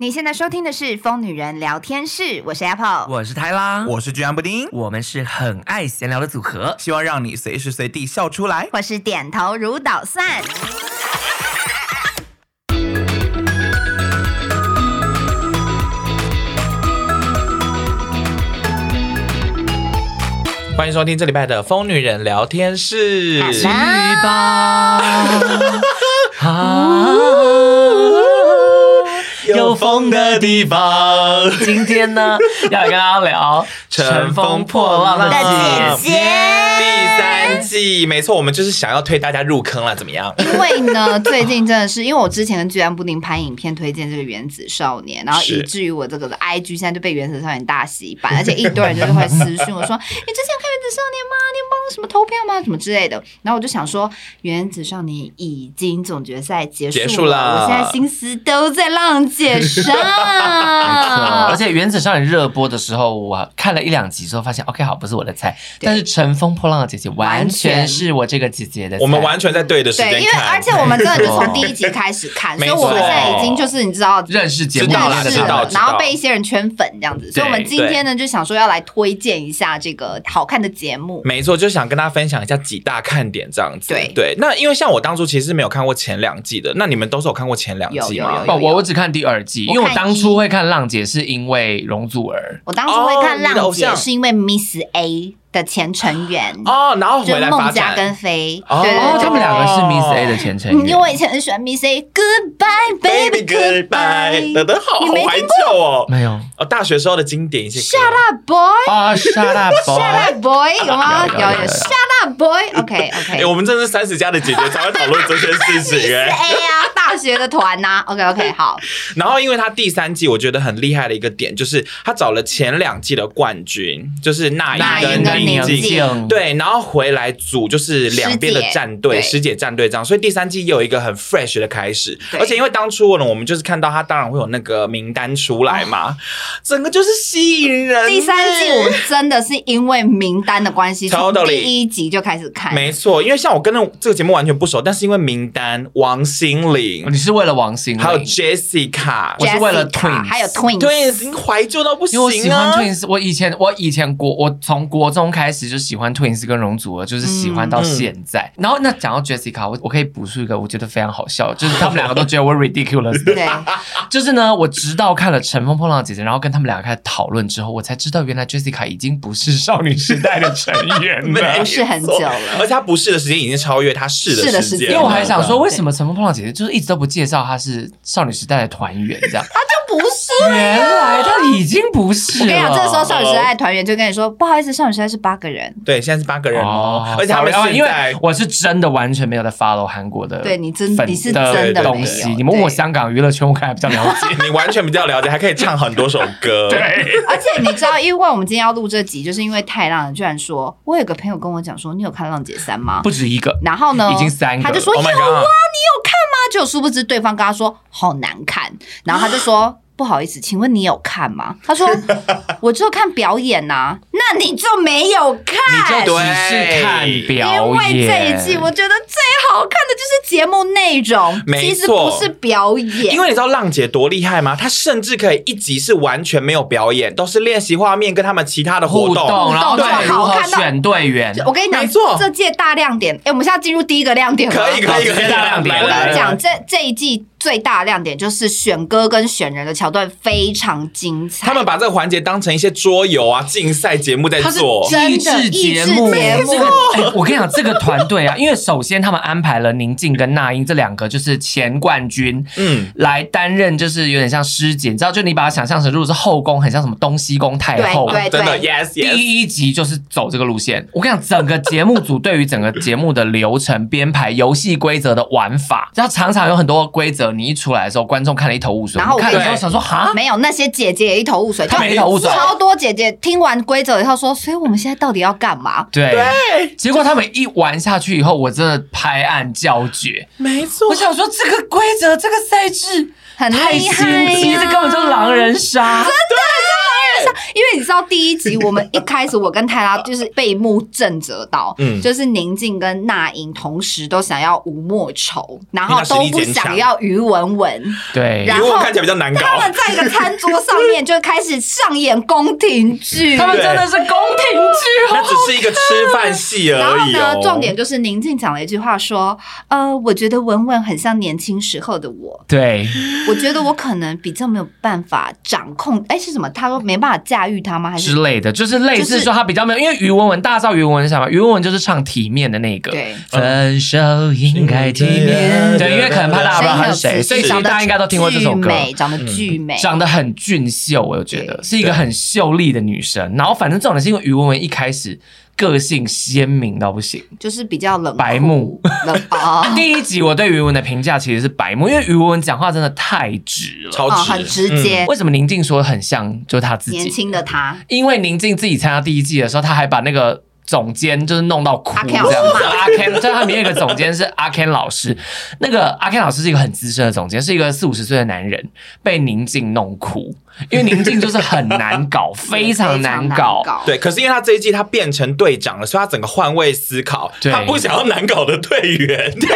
你现在收听的是《疯女人聊天室》，我是 Apple，我是泰拉，我是居安布丁，我们是很爱闲聊的组合，希望让你随时随地笑出来，或是点头如捣蒜。欢迎收听这礼拜的《疯女人聊天室》，去吧。有风的地方，今天呢，要跟大家聊《乘风破浪的姐姐》第三季。没错，我们就是想要推大家入坑了，怎么样？因为呢，最近真的是，因为我之前跟居然布丁拍影片推荐这个《原子少年》，然后以至于我这个 IG 现在就被《原子少年》大洗版，而且一堆人就是会私讯我说：“ 你之前看《原子少年》吗？你有帮什么投票吗？什么之类的？”然后我就想说，《原子少年》已经总决赛结束了，结束了，我现在心思都在浪姐。介绍，而且《原子少年》热播的时候，我看了一两集之后，发现 OK 好，不是我的菜。但是《乘风破浪的姐姐》完全是我这个姐姐的。我们完全在对的时间对，因为而且我们真的就从第一集开始看，所以我们现在已经就是你知道认识节目了，认识了，然后被一些人圈粉这样子。所以我们今天呢就想说要来推荐一下这个好看的节目。没错，就想跟大家分享一下几大看点这样子。对对，那因为像我当初其实是没有看过前两季的，那你们都是有看过前两季吗？不，我我只看第二季，因为我当初会看浪姐是因为容祖儿，我当初会看浪姐是因为 Miss A。的前成员。哦，然后回来孟佳跟飞，哦，他们两个是 Miss A 的前成员。因为我以前很喜欢 Miss A，Goodbye baby goodbye，等等好怀旧哦，没有。哦，大学时候的经典一些。Shut up boy，啊，Shut up boy，Shut up boy，有吗？有有，Shut up boy，OK OK。哎，我们这是三十加的姐姐才会讨论这些事情 哎。A 啊，大学的团呐，OK OK 好。然后，因为他第三季我觉得很厉害的一个点，就是他找了前两季的冠军，就是那英跟。宁静。对，然后回来组就是两边的战队，师姐。战队这样，所以第三季又有一个很 fresh 的开始。而且因为当初呢，我们就是看到他当然会有那个名单出来嘛，整个就是吸引人。第三季我们真的是因为名单的关系，从第一集就开始看。没错，因为像我跟那这个节目完全不熟，但是因为名单，王心凌，你是为了王心凌，还有 Jessica，我是为了 Twins，还有 Twins，Twins 已经怀旧到不行。因为我喜欢 Twins，我以前我以前国我从国中开始就喜欢 Twins 跟容祖儿，就是喜欢到现在。然后那讲到 Jessica，我我可以补述一个我觉得非常好笑，就是他们两个都觉得我 ridiculous。对，就是呢，我直到看了《乘风破浪的姐姐》，然后跟他们两个开始讨论之后，我才知道原来 Jessica 已经不是少女时代的成员了，不是很久了。而且她不是的时间已经超越她是的时间。因为我还想说，为什么《乘风破浪姐姐》就是一直都不介绍她是少女时代的团员这样？她就不是，原来他已经不是。我跟你讲，这个时候少女时代的团员就跟你说，不好意思，少女时代是八个人。对，现在是八个人哦。而且他们因为我是真的完全没有在 follow 韩国的，对你真你是真的东西。你们问我香港娱乐圈，我可能还比较了解。你 完全比较了解，还可以唱很多首歌。对，而且你知道，因为我们今天要录这集，就是因为太浪了，居然说，我有个朋友跟我讲说，你有看《浪姐三》吗？不止一个。然后呢，已经三个。他就说有啊，你有看吗？就殊不知对方跟他说好难看，然后他就说。不好意思，请问你有看吗？他说我就看表演呐、啊，那你就没有看，你就只是看表演。因为这一季我觉得最好看的就是节目内容，其实不是表演。因为你知道浪姐多厉害吗？她甚至可以一集是完全没有表演，都是练习画面跟他们其他的互动，互动然后对如何选队员。我跟你讲，没错，这届大亮点。哎、欸，我们现在进入第一个亮点了，可以可以可以大亮点。我跟你讲，这这一季。最大亮点就是选歌跟选人的桥段非常精彩。他们把这个环节当成一些桌游啊、竞赛节目在做，益智节目。这个，欸，我跟你讲，这个团队啊，因为首先他们安排了宁静跟那英这两个就是前冠军，嗯，来担任就是有点像师姐，你知道，就你把它想象成如果是后宫，很像什么东西宫太后，对对对，真的，yes yes。第一集就是走这个路线。我跟你讲，整个节目组对于整个节目的流程编排、游戏规则的玩法，然后常常有很多规则。你一出来的时候，观众看了一头雾水。然后我看的时候想说，哈，没有那些姐姐也一头雾水，她们一头雾水，超多姐姐听完规则以后说，所以我们现在到底要干嘛？对，对，结果他们一玩下去以后，我真的拍案叫绝。没错，我想说这个规则，这个赛制很厉害，这根本就是狼人杀，真的。因为你知道第一集，我们一开始我跟泰拉 就是被一幕震折到，嗯，就是宁静跟那英同时都想要吴莫愁，然后都不想要于文文，对，然后看起来比较难搞。他们在一个餐桌上面就开始上演宫廷剧，他们真的是宫廷剧，那只是一个吃饭戏而已。然后呢，重点就是宁静讲了一句话说：“呃，我觉得文文很像年轻时候的我，对，我觉得我可能比较没有办法掌控，哎，是什么？他说没办法驾驭他吗？还是之类的？就是类似说他比较没有，因为于文文大家知道于文文是什么？于文文就是唱体面的那个，对，分手应该体面，对，因为可能怕大家不知道他是谁，所以大家应该都听过这首歌，长得巨美，长得很俊秀，我觉得是一个很秀丽的女生。然后反正这种人是因为于文文一开始。个性鲜明到不行，就是比较冷白目。冷啊！第一集我对于文的评价其实是白目，因为于文讲话真的太直了，超直，很直接。为什么宁静说很像就是他自己年轻的他？因为宁静自己参加第一季的时候，他还把那个。总监就是弄到哭这样子，阿 Ken 在他里面有一个总监是阿 Ken 老师，那个阿 Ken 老师是一个很资深的总监，是一个四五十岁的男人，被宁静弄哭，因为宁静就是很难搞，非常难搞，对。可是因为他这一季他变成队长了，所以他整个换位思考，他不想要难搞的队员，对。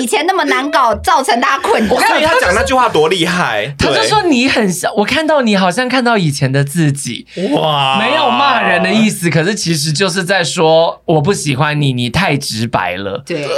以前那么难搞，造成大家困扰。我看他讲那句话多厉害，他就说你很像，我看到你好像看到以前的自己。哇，没有骂人的意思，可是其实就是在说我不喜欢你，你太直白了。对，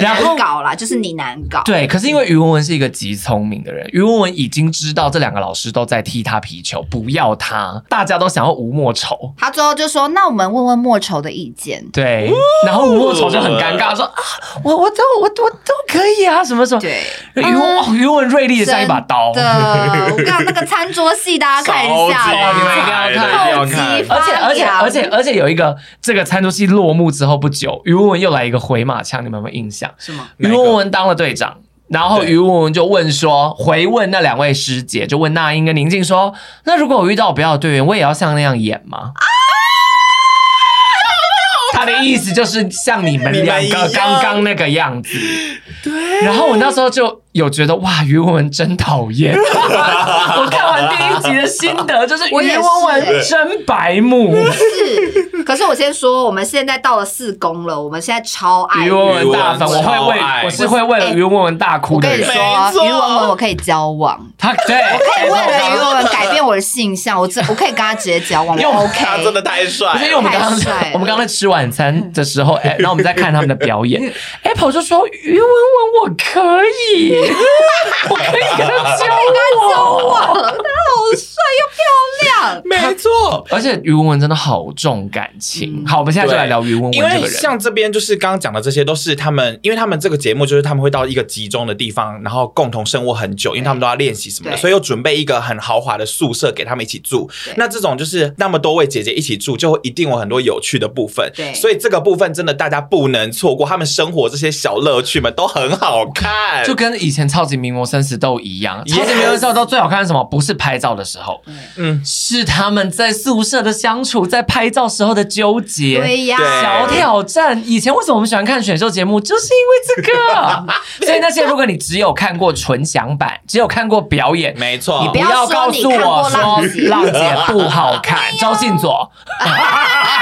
然后难搞啦，就是你难搞。对，可是因为于文文是一个极聪明的人，于文文已经知道这两个老师都在踢他皮球，不要他，大家都想要吴莫愁。他最后就说：“那我们问问莫愁的意见。”对，然后吴莫愁就很尴尬说：“啊，我我。”我都我我都可以啊，什么什么？对，于文于文锐利的像一把刀。对，我跟你讲那个餐桌戏，大家看一下，你们一定要看，一定要看。而且而且而且而且有一个这个餐桌戏落幕之后不久，于文文又来一个回马枪，你们有没有印象？是吗？于文文当了队长，然后于文文就问说，回问那两位师姐，就问那英跟宁静说，那如果我遇到我不要的队员，我也要像那样演吗？他的意思就是像你们两个刚刚那个样子，对。然后我那时候就。有觉得哇，于文文真讨厌。我看完第一集的心得 就是，于文文真白目。是，可是我先说，我们现在到了四公了，我们现在超爱于文文大粉，我会为我是会为了于文文大哭的人。我跟你说，于文文我可以交往，他对，我可以为了于文文改变我的性向，我这我可以跟他直接交往。我 OK，他真的太帅。因为我们刚刚我们刚刚在吃晚餐的时候，哎，然后我们在看他们的表演，Apple 就说于文文我可以。我可以跟他交往，他好帅又漂亮，没错。而且于文文真的好重感情。好，我们现在就来聊于文文这个人。因为像这边就是刚刚讲的这些，都是他们，因为他们这个节目就是他们会到一个集中的地方，然后共同生活很久，因为他们都要练习什么的，所以又准备一个很豪华的宿舍给他们一起住。那这种就是那么多位姐姐一起住，就会一定有很多有趣的部分。对，所以这个部分真的大家不能错过，他们生活这些小乐趣们都很好看，就跟以前超级。名模生死斗一样，超级名模生死斗最好看是什么？不是拍照的时候，嗯，是他们在宿舍的相处，在拍照时候的纠结，对呀，小挑战。以前为什么我们喜欢看选秀节目？就是因为这个。所以那些如果你只有看过纯享版，只有看过表演，没错，你不要告诉我说浪姐不好看。周信佐，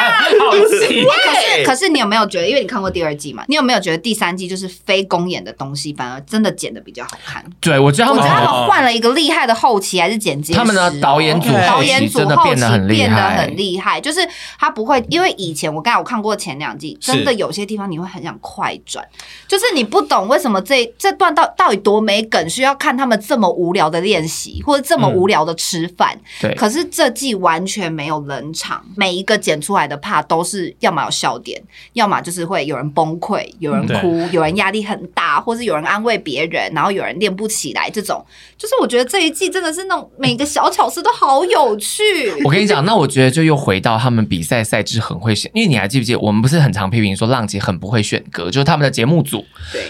好奇。可是可是你有没有觉得？因为你看过第二季嘛，你有没有觉得第三季就是非公演的东西，反而真的剪的比较好看？对，我觉得他们他们换了一个厉害的后期还是剪辑，他们的导演组导演组后期变得很厉害，就是他不会，因为以前我刚才我看过前两季，真的有些地方你会很想快转，就是你不懂为什么这这段到到底多没梗，需要看他们这么无聊的练习或者这么无聊的吃饭。对，可是这季完全没有冷场，每一个剪出来的 part 都是要么有笑点，要么就是会有人崩溃，有人哭，有人压力很大，或是有人安慰别人，然后有人。练不起来，这种就是我觉得这一季真的是那种每个小巧思都好有趣。我跟你讲，那我觉得就又回到他们比赛赛制很会选，因为你还记不记得我们不是很常批评说浪姐很不会选歌，就是他们的节目组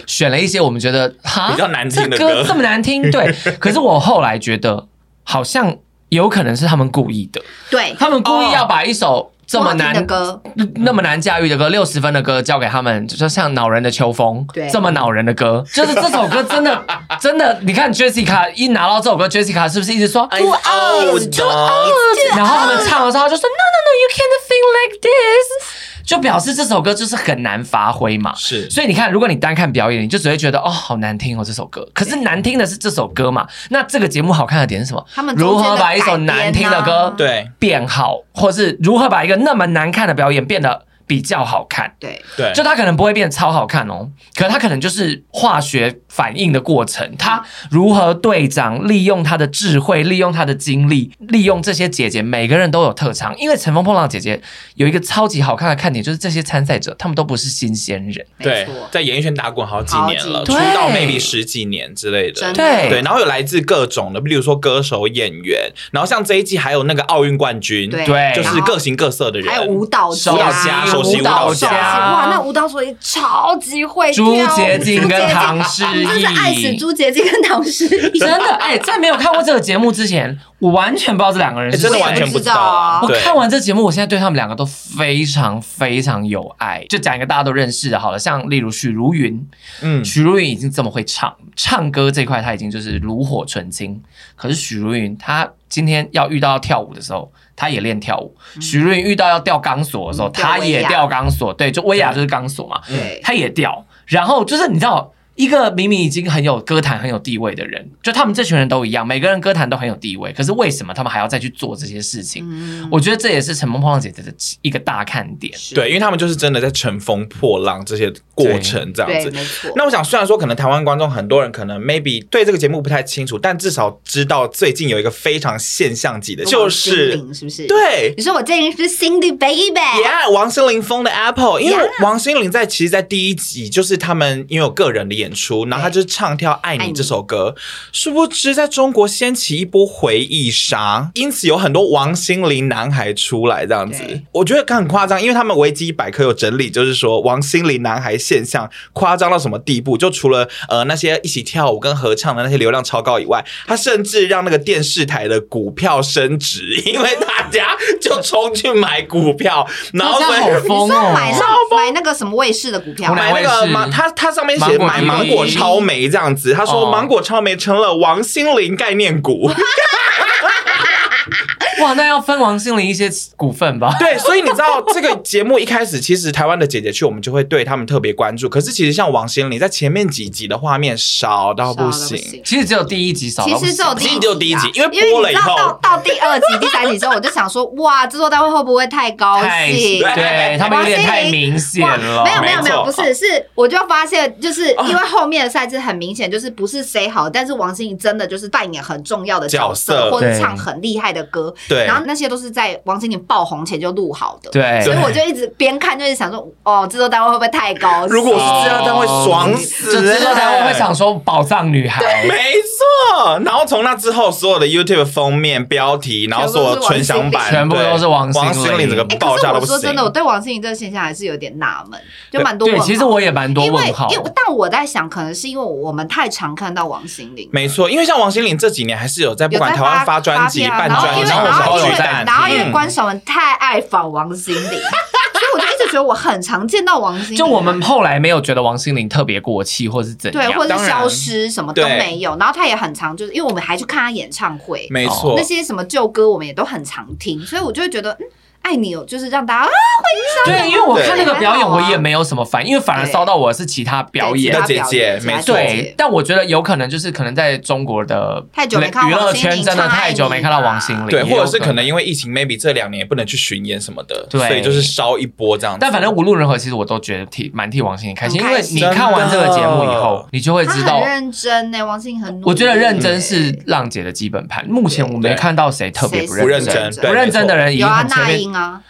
选了一些我们觉得哈比较难听的歌，这么难听。对，可是我后来觉得好像有可能是他们故意的，对他们故意要把一首。这么难的歌，那么难驾驭的歌，六十分的歌交给他们，就像恼人的秋风，对，这么恼人的歌，就是这首歌真的 真的，你看 Jessica 一拿到这首歌，Jessica 是不是一直说 too old too old，然后他们唱的时候就说 No no no you can't think like this。就表示这首歌就是很难发挥嘛，是，所以你看，如果你单看表演，你就只会觉得哦，好难听哦这首歌。可是难听的是这首歌嘛？那这个节目好看的点是什么？他们如何把一首难听的歌对变好，或是如何把一个那么难看的表演变得比较好看？对对，就他可能不会变超好看哦，可是他可能就是化学反应的过程。他如何队长利用他的智慧，利用他的精力，利用这些姐姐每个人都有特长。因为乘风破浪姐姐有一个超级好看的看点，就是这些参赛者他们都不是新鲜人，对，在演艺圈打滚好几年了，出道 maybe 十几年之类的，对对。然后有来自各种的，比如说歌手、演员，然后像这一季还有那个奥运冠军，对，就是各形各色的人，还有舞蹈舞蹈家。首席舞蹈家，哇，那舞蹈手也超级会跳。朱洁静跟唐诗逸，真是爱死朱洁静跟唐诗逸。真的，哎，在没有看过这个节目之前，我完全不知道这两个人是谁，真的完全不知道啊。我看完这节目，我现在对他们两个都非常非常有爱。就讲一个大家都认识的，好了，像例如许茹芸，嗯，许茹芸已经这么会唱，唱歌这块她已经就是炉火纯青。可是许茹芸她今天要遇到要跳舞的时候。他也练跳舞，许茹芸遇到要吊钢索一个明明已经很有歌坛很有地位的人，就他们这群人都一样，每个人歌坛都很有地位，可是为什么他们还要再去做这些事情？嗯、我觉得这也是乘风破浪姐姐的一个大看点。对，因为他们就是真的在乘风破浪这些过程这样子。没错。那我想，虽然说可能台湾观众很多人可能 maybe 对这个节目不太清楚，但至少知道最近有一个非常现象级的，就是是不是？对，你说我最近是 Cindy Baby，Yeah，王心凌封的 Apple，因为王心凌在其实，在第一集就是他们因为有个人的演出，然后他就唱跳《爱你》这首歌，殊不知在中国掀起一波回忆杀，因此有很多王心凌男孩出来这样子。我觉得很夸张，因为他们维基百科有整理，就是说王心凌男孩现象夸张到什么地步？就除了呃那些一起跳舞跟合唱的那些流量超高以外，他甚至让那个电视台的股票升值，因为大家就冲去买股票，然后所以好疯哦，买买那个什么卫视的股票，买那个芒，他他上面写买芒果。超媒这样子，他说芒果超媒成了王心凌概念股。哇，那要分王心凌一些股份吧？对，所以你知道这个节目一开始，其实台湾的姐姐去，我们就会对他们特别关注。可是其实像王心凌在前面几集的画面少到不行，其实只有第一集少，其实只有第一集，只有第一集，因为播了以后到到第二集、第三集之后，我就想说，哇，制作单位会不会太高兴？对他们有点太明显了。没有没有没有，不是，是我就发现，就是因为后面的赛制很明显，就是不是谁好，但是王心凌真的就是扮演很重要的角色，或者唱很厉害的歌。对，然后那些都是在王心凌爆红前就录好的，对，所以我就一直边看就是想说，哦，制作单位会不会太高？如果是制作单位，爽死！制作单位会想说宝藏女孩，没错。然后从那之后，所有的 YouTube 封面标题，然后所有纯享版，全部都是王心凌，整个爆炸都不行。说真的，我对王心凌这个现象还是有点纳闷，就蛮多。对，其实我也蛮多问号。因为但我在想，可能是因为我们太常看到王心凌。没错，因为像王心凌这几年还是有在不管台湾发专辑、办专辑，然后有在。然后因为关晓雯太爱仿王心凌，所以我就一直觉得我很常见到王心凌。就我们后来没有觉得王心凌特别过气，或是怎样，对，或者是消失，什么都没有。然后她也很常，就是因为我们还去看她演唱会，没错，那些什么旧歌我们也都很常听，所以我就会觉得。嗯爱你哦，就是让大家啊回想。对，因为我看那个表演，我也没有什么反应，因为反而烧到我是其他表演的姐姐，没错。对，但我觉得有可能就是可能在中国的太久没看娱乐圈，真的太久没看到王心凌，对，或者是可能因为疫情，maybe 这两年也不能去巡演什么的，对，所以就是烧一波这样。但反正无论如何，其实我都觉得替蛮替王心凌开心，因为你看完这个节目以后，你就会知道很认真呢。王心凌很，我觉得认真是浪姐的基本盘。目前我没看到谁特别不认真，不认真的人已经很前面啊。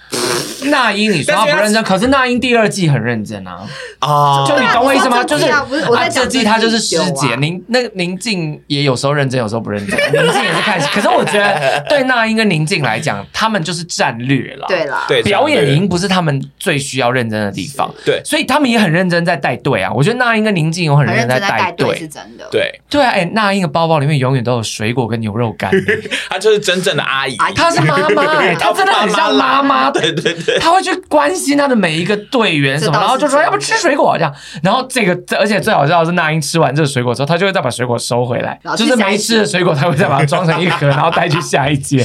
那英，你说他不认真，可是那英第二季很认真啊！啊，就你懂我意思吗？就是啊，这季他就是师姐，宁那个宁静也有时候认真，有时候不认真。宁静也是看戏，可是我觉得对那英跟宁静来讲，他们就是战略了。对了，对，表演已经不是他们最需要认真的地方。对，所以他们也很认真在带队啊。我觉得那英跟宁静有很认真在带队，是真的。对，对啊，哎，那英的包包里面永远都有水果跟牛肉干，她就是真正的阿姨，她是妈妈，她真的很像妈妈妈，对对对，他会去关心他的每一个队员什么，然后就说要不吃水果这样。然后这个，而且最好笑的是，那英吃完这个水果之后，他就会再把水果收回来，就是没吃的水果，他会再把它装成一盒，然后带去下一节。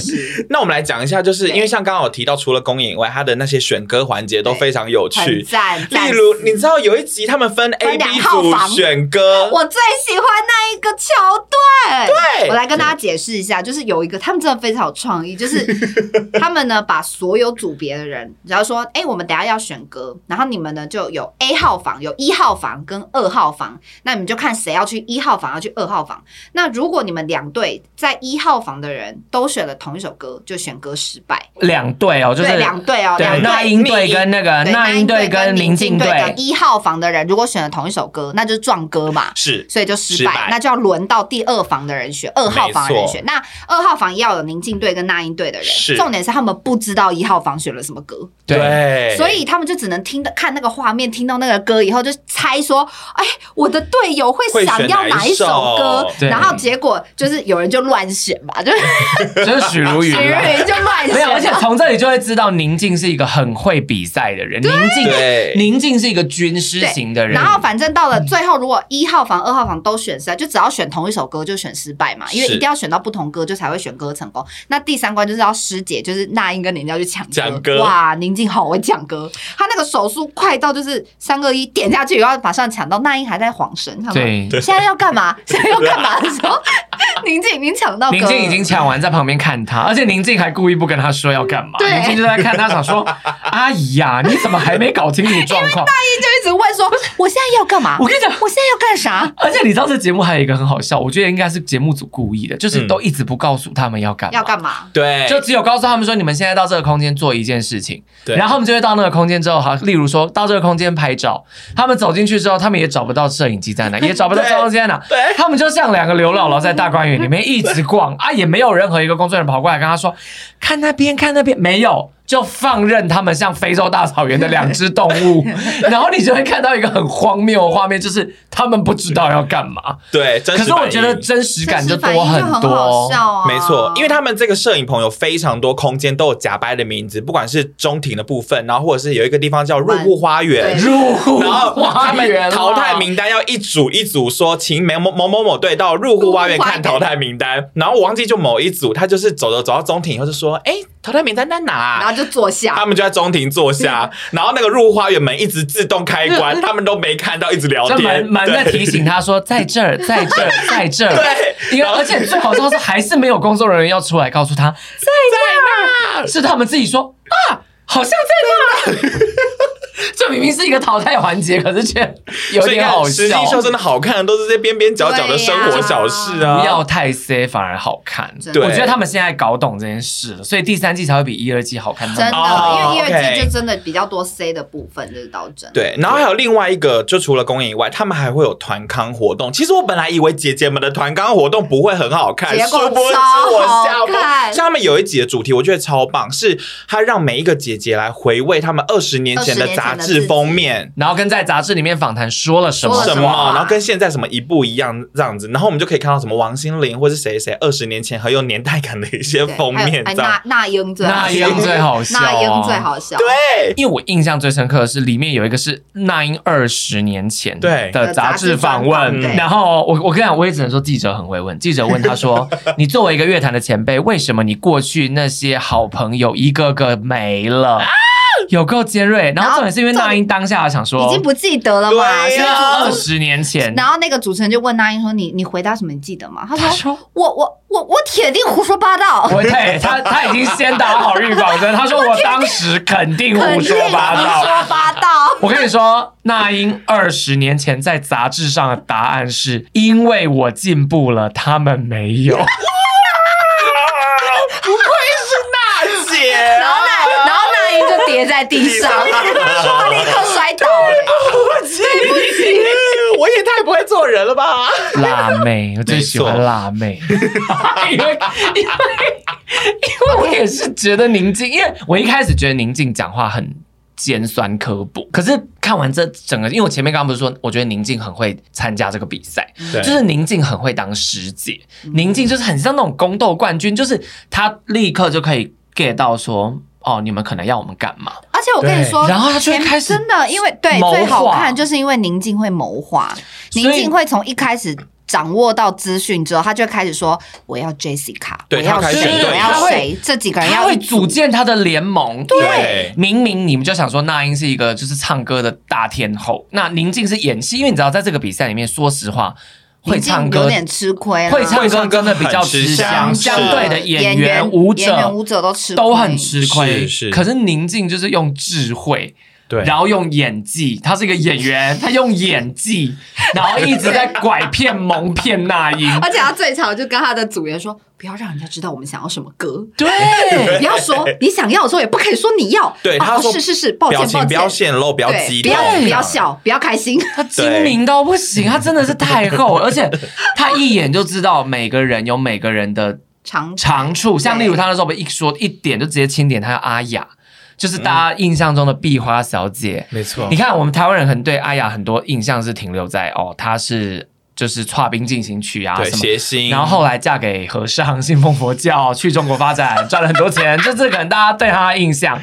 那我们来讲一下，就是因为像刚刚我提到，除了公演以外，他的那些选歌环节都非常有趣。例如，你知道有一集他们分 A、B 组选歌，我最喜欢那一个桥段。对，我来跟大家解释一下，就是有一个他们真的非常有创意，就是他们呢把所有组别的人，只要说，哎，我们等下要选歌，然后你们呢就有 A 号房、有一号房跟二号房，那你们就看谁要去一号房，要去二号房。那如果你们两队在一号房的人都选了同一首歌，就选歌失败。两队哦，就是两队哦，对，那英队跟那个那英队跟宁静队。一号房的人如果选了同一首歌，那就是撞歌嘛，是，所以就失败，那就要轮到第二房的人选，二号房的人选。那二号房要有宁静队跟那英队的人，是，重点是他们不知道一号房选了什么歌，对，所以他们就只能听到看那个画面，听到那个歌以后就猜说，哎，我的队友会想要哪一首歌，然后结果就是有人就乱选嘛，就就是许茹芸，许茹芸就乱选，没有，而且从这里就会知道宁静是一个很会比赛的人，宁静，宁静是一个军师型的人。然后反正到了最后，如果一号房、二号房都选失败，就只要选同一首歌就选失败嘛，因为一定要选到不同歌就才会选歌成功。那第三关就是要师姐，就是那英跟宁静要去抢歌。哇，宁静好会抢歌，他那个手速快到就是三个一点下去，然后马上抢到。那英还在晃神，对，现在要干嘛？现在要干嘛的时候，宁静已经抢到，宁静已经抢完，在旁边看他，而且宁静还故意不跟他说要干嘛。宁静就在看他，想说：“阿姨呀，你怎么还没搞清楚状况？” 那英就一直问说：“我现在要干嘛？”我跟你讲，我现在要干啥？而且你知道这节目还有一个很好笑，我觉得应该是节目组故意的，就是都一直不告诉他们要干嘛，要干嘛？对，就只有告诉他们说：“你们现在到这个空间做一件事情。”对，然后他们就会到那个空间之后，好，例如说到这个空间拍照，他们走进去之后，他们也找不到摄影机在哪，也找不到照相机在哪，对，他们就像两个刘姥姥在大观园里面一直逛啊，也没有任何一个工作人员跑过来跟他说：“看那边，看那边，没有。”就放任他们像非洲大草原的两只动物，然后你就会看到一个很荒谬的画面，就是他们不知道要干嘛。对，可是我觉得真实感就多很多。啊、没错，因为他们这个摄影棚有非常多空间都有假掰的名字，不管是中庭的部分，然后或者是有一个地方叫入户花园，入户，然后他们淘汰名单要一组一组说，请某某某某某队到入户花园看淘汰名单，然后我忘记就某一组，他就是走着走到中庭以后就说，哎。淘汰名单在哪？然后就坐下，他们就在中庭坐下，然后那个入花园门一直自动开关，他们都没看到，一直聊天。门门在提醒他说，在这儿，在这儿，在这儿。对，因为而且最好笑是还是没有工作人员要出来告诉他，在那，是他们自己说啊，好像在那。这明明是一个淘汰环节，可是却有点好笑。实际上真的好看的都是这些边边角角的生活小事啊，不要太 C 反而好看。对，我觉得他们现在搞懂这件事了，所以第三季才会比一二季好看。真的，因为一二季就真的比较多 C 的部分，就是到真。对，然后还有另外一个，就除了公演以外，他们还会有团康活动。其实我本来以为姐姐们的团康活动不会很好看，结果超好看。像他们有一集的主题，我觉得超棒，是他让每一个姐姐来回味他们二十年前的杂志封面，然后跟在杂志里面访谈说了什么。什么，然后跟现在什么一不一样这样子，然后我们就可以看到什么王心凌或是谁谁二十年前很有年代感的一些封面。那那英最那英最好笑，那英最好笑。对，因为我印象最深刻的是里面有一个是那英二十年前对。的杂志访问，然后我我跟你讲，我也只能说记者很会问。记者问他说：“你作为一个乐坛的前辈，为什么你过去那些好朋友一个个没了？”有够尖锐，然后重点是因为那英当下想说，已经不记得了嘛，是二十年前。然后那个主持人就问那英说：“你你回答什么？你记得吗？”他说：“我我我我铁定胡说八道。”对，他他已经先打好预防针，他说：“我当时肯定胡说八道。”胡说八道。我跟你说，那英二十年前在杂志上的答案是因为我进步了，他们没有。在地上，立刻摔倒。对不起，我也太不会做人了吧！辣妹，我最喜欢辣妹，因为因为因为我也是觉得宁静，因为我一开始觉得宁静讲话很尖酸刻薄，可是看完这整个，因为我前面刚刚不是说，我觉得宁静很会参加这个比赛，就是宁静很会当师姐，宁静就是很像那种宫斗冠军，就是她立刻就可以 get 到说。哦，你们可能要我们干嘛？而且我跟你说，然后他就会开始真的，因为对最好看就是因为宁静会谋划，宁静会从一开始。掌握到资讯之后，他就开始说：“我要 Jessica，我要谁？我要谁？这几个人要会组建他的联盟。对”对，明明你们就想说那英是一个就是唱歌的大天后，那宁静是演戏，因为你知道在这个比赛里面，说实话，会唱歌有点吃亏，会唱歌真的比较吃香。相对的演员、舞者、演员舞者都吃都很吃亏。可是宁静就是用智慧。对，然后用演技，他是一个演员，他用演技，然后一直在拐骗、蒙骗那英，而且他最常就跟他的组员说：“不要让人家知道我们想要什么歌。”对，不要说你想要的时候，也不可以说你要。对，他说：“是是是，抱歉抱歉，不要显露，不要激动，不要不要笑，不要开心。”他精明到不行，他真的是太后，而且他一眼就知道每个人有每个人的长长处，像例如他那时候，一说一点就直接清点他叫阿雅。就是大家印象中的壁花小姐，没错。你看，我们台湾人可能对阿雅很多印象是停留在哦，她是就是《跨冰进行曲》啊什么，谐星，然后后来嫁给和尚，信奉佛教，去中国发展，赚了很多钱，这是可能大家对他的印象。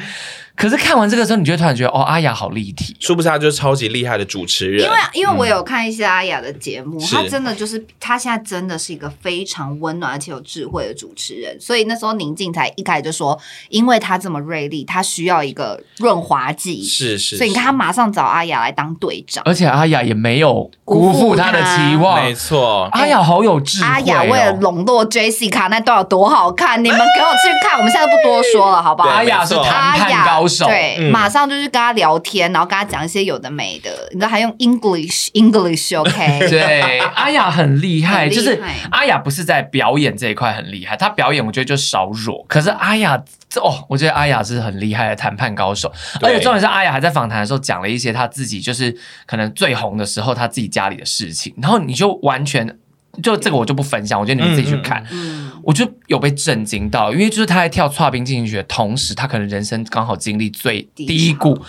可是看完这个之后，你就会突然觉得哦，阿雅好立体，殊不知她就是超级厉害的主持人。因为因为我有看一些阿雅的节目，她、嗯、真的就是她现在真的是一个非常温暖而且有智慧的主持人。所以那时候宁静才一开始就说，因为她这么锐利，她需要一个润滑剂。是是，所以你看，她马上找阿雅来当队长，而且阿雅也没有辜负她的期望。没错，阿雅好有智慧、哦。阿雅为了笼络 Jessica 那段有多好看，你们给我去看。我们现在都不多说了，好不好？阿雅是谈判高手，对，嗯、马。上就是跟他聊天，然后跟他讲一些有的没的，你知道还用 English English，OK？、Okay? 对，阿雅很厉害，就是阿雅不是在表演这一块很厉害，她表演我觉得就少弱，可是阿雅哦，我觉得阿雅是很厉害的谈判高手，而且重点是阿雅还在访谈的时候讲了一些他自己就是可能最红的时候他自己家里的事情，然后你就完全。就这个我就不分享，我觉得你们自己去看。嗯，我就有被震惊到，因为就是他在跳剉冰进行曲的同时，他可能人生刚好经历最低谷，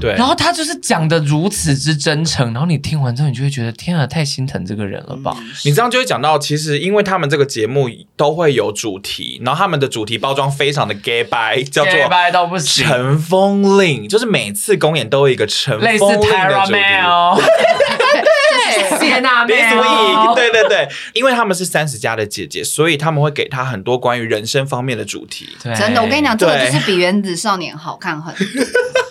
对。然后他就是讲的如此之真诚，然后你听完之后，你就会觉得天啊，太心疼这个人了吧？你这样就会讲到，其实因为他们这个节目都会有主题，然后他们的主题包装非常的 gay 白，叫做 gay 白到不行，乘风令，就是每次公演都有一个乘风令的主题。谢娜妹，对对对，因为他们是三十加的姐姐，所以他们会给她很多关于人生方面的主题。真的，我跟你讲，这个就是比《原子少年》好看很多。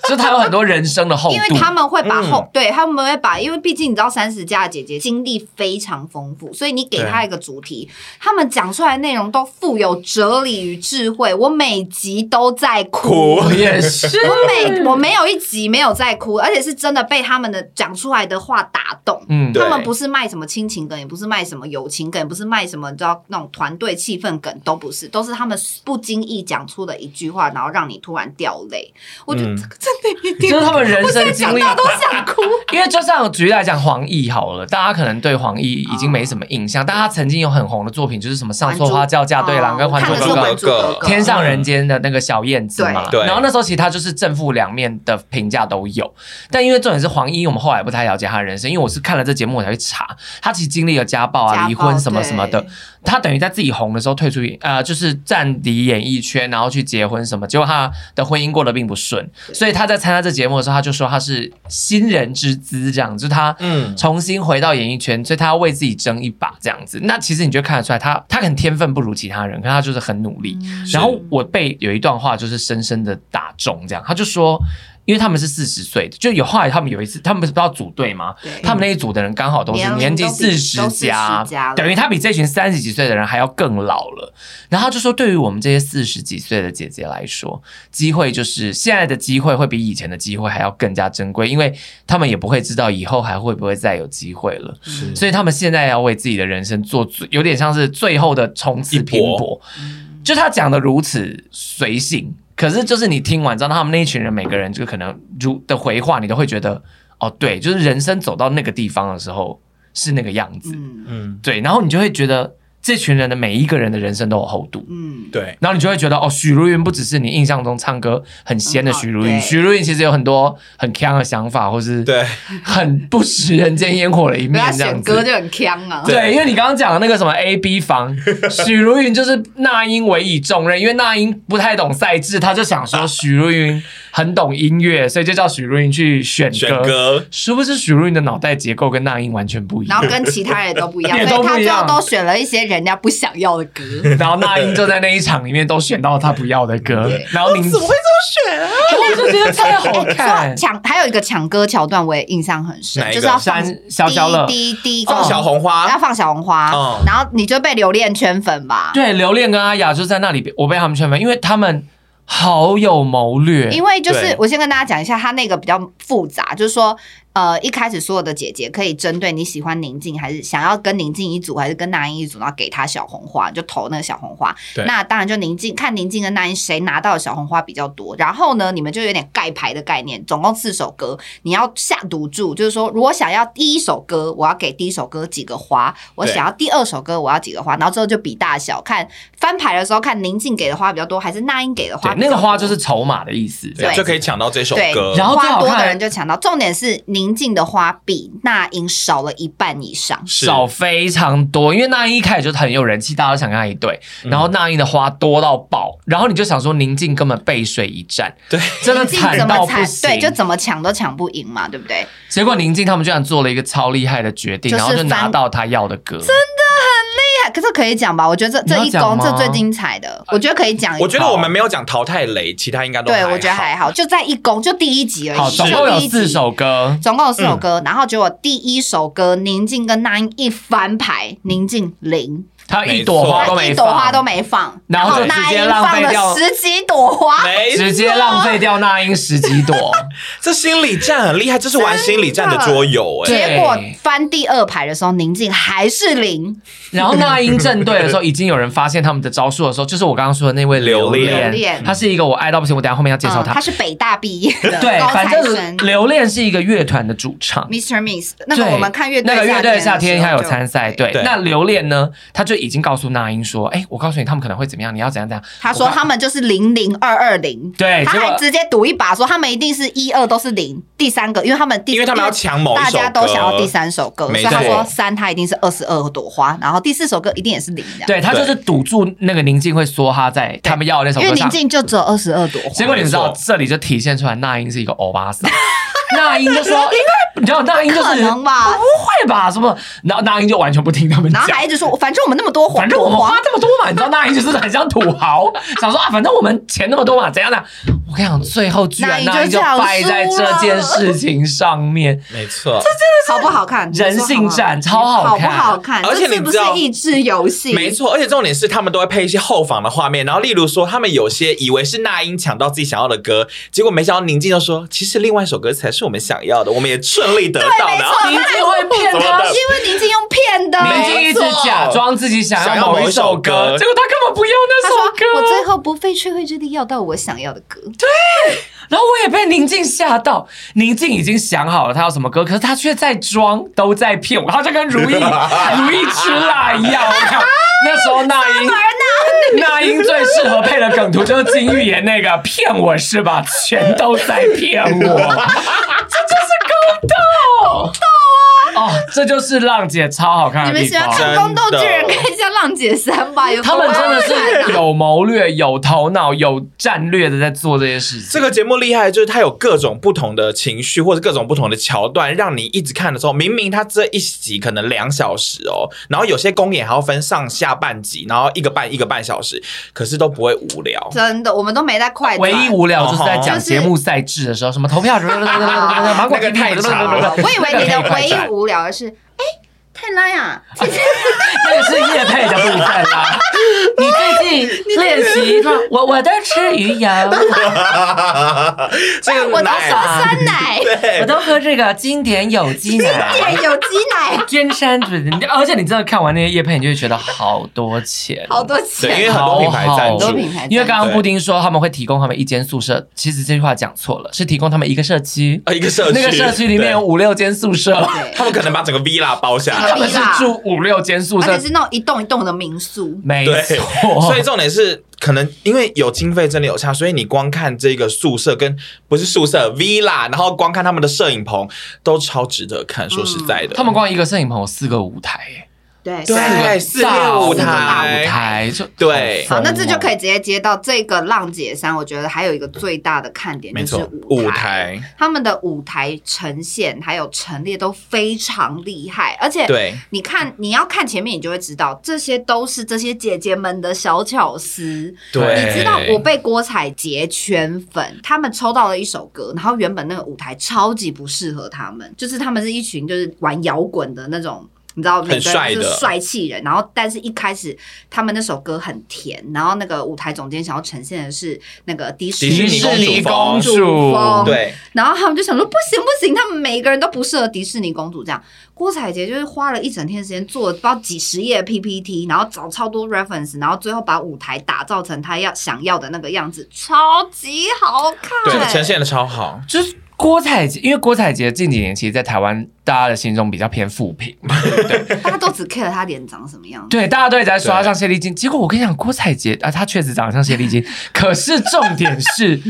就他有很多人生的厚度，因为他们会把后，嗯、对他们会把，因为毕竟你知道三十加的姐姐经历非常丰富，所以你给她一个主题，他们讲出来的内容都富有哲理与智慧。我每集都在哭，我也是，我每我没有一集没有在哭，而且是真的被他们的讲出来的话打动。嗯，他们不是卖什么亲情梗，也不是卖什么友情梗，也不是卖什么你知道那种团队气氛梗，都不是，都是他们不经意讲出的一句话，然后让你突然掉泪。我觉得这个真的。就是他们人生经历，都想哭。因为就像举例来讲，黄奕好了，大家可能对黄奕已经没什么印象，但他曾经有很红的作品，就是什么上错花轿嫁对郎跟还珠格格、天上人间的那个小燕子嘛。对。然后那时候其实他就是正负两面的评价都有，但因为重点是黄奕，我们后来不太了解他的人生，因为我是看了这节目我才去查，他其实经历了家暴啊、离婚什么什么的。他等于在自己红的时候退出，呃，就是暂离演艺圈，然后去结婚什么，结果他的婚姻过得并不顺，所以他在参加这节目的时候，他就说他是新人之姿，这样，就是他嗯重新回到演艺圈，所以他要为自己争一把这样子。那其实你就看得出来他，他他可能天分不如其他人，可他就是很努力。然后我被有一段话就是深深的打中，这样他就说。因为他们是四十岁的，就有后来他们有一次，他们不是不知道组队吗？他们那一组的人刚好都是年纪四十加，等于他比这群三十几岁的人还要更老了。然后就说，对于我们这些四十几岁的姐姐来说，机会就是现在的机会会比以前的机会还要更加珍贵，因为他们也不会知道以后还会不会再有机会了。是所以他们现在要为自己的人生做最，有点像是最后的冲刺拼搏。就他讲的如此随性。可是，就是你听完之后，他们那一群人，每个人就可能如的回话，你都会觉得，哦，对，就是人生走到那个地方的时候是那个样子，嗯。嗯，对，然后你就会觉得这群人的每一个人的人生都有厚度，嗯，对。然后你就会觉得哦，许茹芸不只是你印象中唱歌很仙的许茹芸，嗯、许茹芸其实有很多很强的想法，或是对很不食人间烟火的一面。这样子，歌就很强啊。对，因为你刚刚讲的那个什么 A B 房，许茹芸就是那英委以重任，因为那英不太懂赛制，他就想说许茹芸很懂音乐，所以就叫许茹芸去选歌。选歌，殊不知许茹芸的脑袋结构跟那英完全不一样，然后跟其他人都不一样，也都不一样，所以他最后都选了一些人家不想要的歌，然后那英就在那一场里面都选到他不要的歌，然后你怎么会这么选啊？我就觉得太好看。抢还有一个抢歌桥段，我也印象很深，就是要放消消乐，第一第一放小红花，要放小红花，然后你就被留恋圈粉吧？对，留恋跟阿雅就在那里，我被他们圈粉，因为他们。好有谋略，因为就是我先跟大家讲一下，他那个比较复杂，就是说。呃，一开始所有的姐姐可以针对你喜欢宁静，还是想要跟宁静一组，还是跟那英一组，然后给她小红花，就投那个小红花。对。那当然就宁静看宁静跟那英谁拿到的小红花比较多。然后呢，你们就有点盖牌的概念，总共四首歌，你要下赌注，就是说，如果想要第一首歌，我要给第一首歌几个花；我想要第二首歌，我要几个花。然后之后就比大小，看翻牌的时候看宁静给的花比较多，还是那英给的花。对，那个花就是筹码的意思，对，就可以抢到这首歌。然后花多的人就抢到。重点是宁。宁静的花比那英少了一半以上，少非常多。因为那英一开始就很有人气，大家都想跟他一对。然后那英的花多到爆，然后你就想说宁静根本背水一战，对，真的惨到不行，对，就怎么抢都抢不赢嘛，对不对？结果宁静他们居然做了一个超厉害的决定，然后就拿到他要的歌，真的可是可以讲吧？我觉得这这一公这最精彩的，我觉得可以讲。我觉得我们没有讲淘汰雷，其他应该都对，我觉得还好。就在一公，就第一集而已。好，总共有四首歌，总共有四首歌。然后结果第一首歌，宁静跟那英一翻牌，宁静零。他一朵花都没放，一朵花都没放，然后直接浪费掉十几朵花，直接浪费掉那英十几朵。这心理战很厉害，这是玩心理战的桌游哎。结果翻第二排的时候，宁静还是零。然后那英正对的时候，已经有人发现他们的招数的时候，就是我刚刚说的那位留恋，他是一个我爱到不行，我等下后面要介绍他。他是北大毕业的，对，反正留恋是一个乐团的主唱，Mr. Miss。那个我们看乐队那个乐队夏天他有参赛，对。那留恋呢，他就已经告诉那英说：“哎，我告诉你，他们可能会怎么样？你要怎样怎样？”他说：“他们就是零零二二零。”对，他还直接赌一把说：“他们一定是一二都是零，第三个，因为他们第，因为他们要抢某大家都想要第三首歌，所以他说三他一定是二十二朵花，然后第四首歌一定也是零。对，他就是赌注那个宁静会说他在他们要的那首歌上，因为宁静就只有二十二朵花。结果你知道这里就体现出来，那英是一个欧巴桑。那英就说：“应 该你知道，那英就是可能吧？不会吧？什么？然后那英就完全不听他们讲，然后还一直说：反正我们那么多，反正我们花这么多嘛。你知道，那英就是很像土豪，想说啊，反正我们钱那么多嘛，怎样的？我跟你讲，最后居然那英就败在这件事情上面。没错，这真的是好不好看？人性战超好看，好不好看？而且你知道，益智游戏没错，而且重点是他们都会配一些后防的画面，然后例如说，他们有些以为是那英抢到自己想要的歌，结果没想到宁静就说，其实另外一首歌才是我们想要的。我们也顺利得到，然后宁静会骗他，因为宁静用骗的，宁静一直假装自己想要某一首歌，结果他根本不要那首歌。我最后不费吹灰之力要到我想要的歌。对，然后我也被宁静吓到，宁静已经想好了他要什么歌，可是他却在装，都在骗我，他就跟如意 如意吃辣一样。我靠，那时候那英那英最适合配的梗图就是金玉妍那个骗我是吧？全都在骗我。这就是宫斗，宫斗啊！哦，这就是浪姐超好看的地方。你们喜欢看宫斗剧人，看一下浪姐三吧。有他们真的是有谋略、有头脑、有战略的在做这些事情。这个节目厉害，就是它有各种不同的情绪，或者各种不同的桥段，让你一直看的时候，明明它这一集可能两小时哦，然后有些公演还要分上下半集，然后一个半一个半小时，可是都不会无聊。真的，我们都没在快。唯一无聊就是在讲节目赛制的时候，什么投票 什么。那个太长了，我以为你的唯一无无聊而是诶泰拉呀，那个是夜配的部分啦。你最近练练习，我我都吃鱼油，这 个我都喝酸奶，我都喝这个经典有机奶，经典有机奶，君山子，而且你真的看完那些夜配，你就会觉得好多钱，好多钱，因为很多品牌赞助，因为刚刚布丁说他们会提供他们一间宿舍，其实这句话讲错了，是提供他们一个社区。啊，一个社区，那个社区里面有五六间宿舍，他们可能把整个 villa 包下来，他们是住五六间宿舍，而且是那种一栋一栋的民宿，没错，所以重点是。可能因为有经费真的有差，所以你光看这个宿舍跟不是宿舍 villa，然后光看他们的摄影棚都超值得看。说实在的，他们光一个摄影棚有四个舞台，对对，四个舞台，台对。好，那这就可以直接接到这个浪姐山。我觉得还有一个最大的看点就是舞台，他们的舞台呈现还有陈列都非常厉害，而且对，你看你要看前面，你就会知道这些都是这些姐姐们的小巧思。对，你知道我被郭采洁圈粉，他们抽到了一首歌，然后原本那个舞台超级不适合他们，就是他们是一群就是玩摇滚的那种。你知道，每个人是帅气人，然后但是一开始他们那首歌很甜，然后那个舞台总监想要呈现的是那个迪士尼公主风，对，然后他们就想说不行不行，他们每个人都不适合迪士尼公主这样。郭采洁就是花了一整天时间做了不知道几十页 PPT，然后找超多 reference，然后最后把舞台打造成她要想要的那个样子，超级好看，对，呈现的超好，就是。郭采洁，因为郭采洁近几年其实，在台湾大家的心中比较偏负评，对，大家都只 care 她脸长什么样子，对，大家都在说她像谢丽金，结果我跟你讲，郭采洁啊，她确实长得像谢丽金，可是重点是。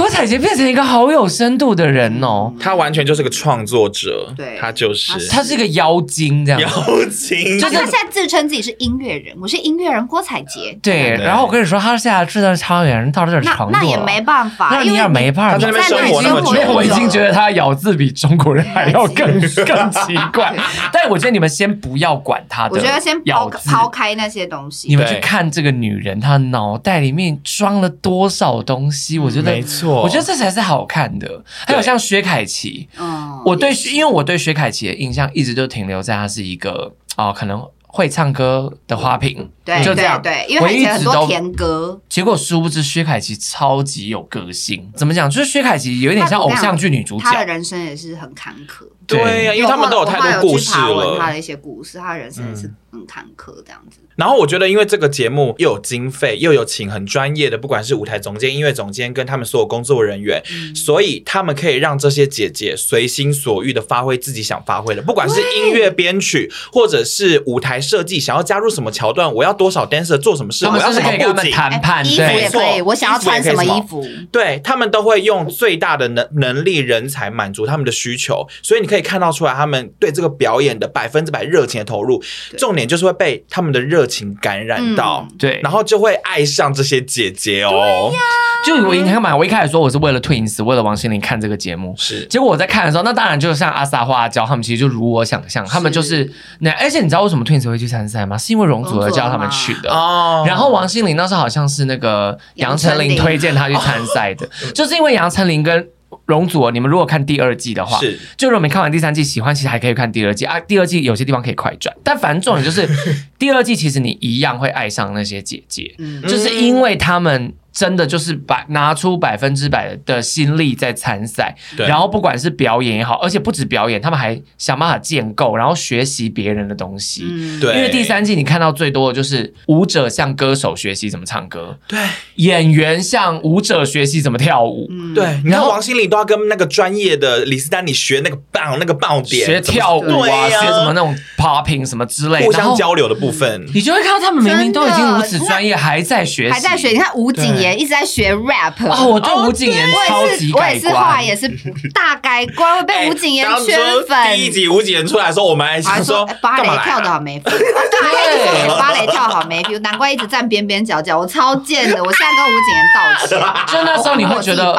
郭采洁变成一个好有深度的人哦，他完全就是个创作者，对，他就是，他是。一个妖精这样，妖精，就是他现在自称自己是音乐人，我是音乐人郭采洁，对，然后我跟你说，他现在制造超人到这儿长，那也没办法，那你也没办法，他在那边生活那么久，我已经觉得他咬字比中国人还要更 更奇怪，但我觉得你们先不要管他的，我觉得先抛抛开那些东西，你们去看这个女人，她脑袋里面装了多少东西，我觉得没错，我觉得这才是。好看的，还有像薛凯琪，嗯，我对，因为我对薛凯琪的印象一直就停留在她是一个哦，可能会唱歌的花瓶，对，就这样，对，因为以前很多甜歌，结果殊不知薛凯琪超级有个性，怎么讲？就是薛凯琪有一点像偶像剧女主角，她的人生也是很坎坷，对呀，因为他们都有太多故事了，他的一些故事，他的人生也是很坎坷这样子。然后我觉得，因为这个节目又有经费，又有请很专业的，不管是舞台总监、音乐总监跟他们所有工作人员，嗯、所以他们可以让这些姐姐随心所欲的发挥自己想发挥的，不管是音乐编曲或者是舞台设计，想要加入什么桥段，我要多少 dancer 做什么事，我要什么布景，谈判，衣服也可以，我想要穿什么衣服，对，他们都会用最大的能能力人才满足他们的需求，所以你可以看到出来他们对这个表演的百分之百热情的投入，重点就是会被他们的热情感染。到对，然后就会爱上这些姐姐哦。就我你看嘛，我一开始说我是为了 Twins，为了王心凌看这个节目，是。结果我在看的时候，那当然就像阿 sa 或阿娇他们，其实就如我想象，他们就是那。而且你知道为什么 Twins 会去参赛吗？是因为容祖儿叫他们去的哦。然后王心凌当时好像是那个杨丞琳推荐他去参赛的，就是因为杨丞琳跟容祖儿，你们如果看第二季的话，是。就如果没看完第三季，喜欢其实还可以看第二季啊。第二季有些地方可以快转，但反正重点就是 第二季其实你一样会爱上那些姐姐，嗯、就是因为他们。真的就是百拿出百分之百的心力在参赛，对然后不管是表演也好，而且不止表演，他们还想办法建构，然后学习别人的东西。嗯，对。因为第三季你看到最多的就是舞者向歌手学习怎么唱歌，对。演员向舞者学习怎么跳舞，嗯、对。然后王心凌都要跟那个专业的李斯丹妮学那个棒那个棒点，学跳舞啊，学什么那种 popping 什么之类的，互相交流的部分，你就会看到他们明明都已经如此专业，还在学习，还在学。你看吴谨言一直在学 rap 哦，我对吴谨言超级改观，我也是，后来也是大改观，我被吴谨言圈粉。第一集吴谨言出来的时候，我们还想说芭蕾跳的好没 feel，对，芭蕾跳好没 feel，难怪一直站边边角角，我超贱的，我现在跟吴谨言道歉。就那时候你会觉得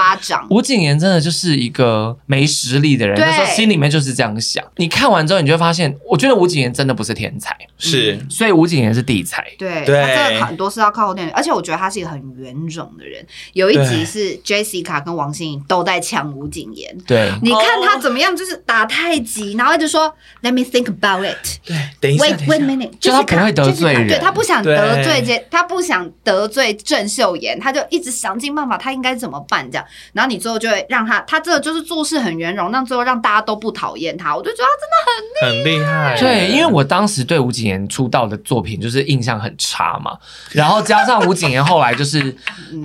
吴谨言真的就是一个没实力的人，那时候心里面就是这样想。你看完之后，你就会发现，我觉得吴谨言真的不是天才，是，所以吴谨言是地才。对，他真的很多是要靠后天，而且我觉得他是一个很圆种的人。有一集是 Jessica 跟王心凌都在抢吴谨言，对，你看他怎么样，就是打太极，然后一直说 Let me think about it。对，等一下，Wait wait a minute，就他不会得罪人，对他不想得罪这，他不想得罪郑秀妍，他就一直想尽办法，他应该怎么办这样。然后你最后就会让他，他这个就是做事很圆融，让最后让大家都不讨厌他。我就觉得他真的很很厉害。对，因为我当时对吴谨言出道的作品就是印象很差嘛，然后加上吴谨言后来就是，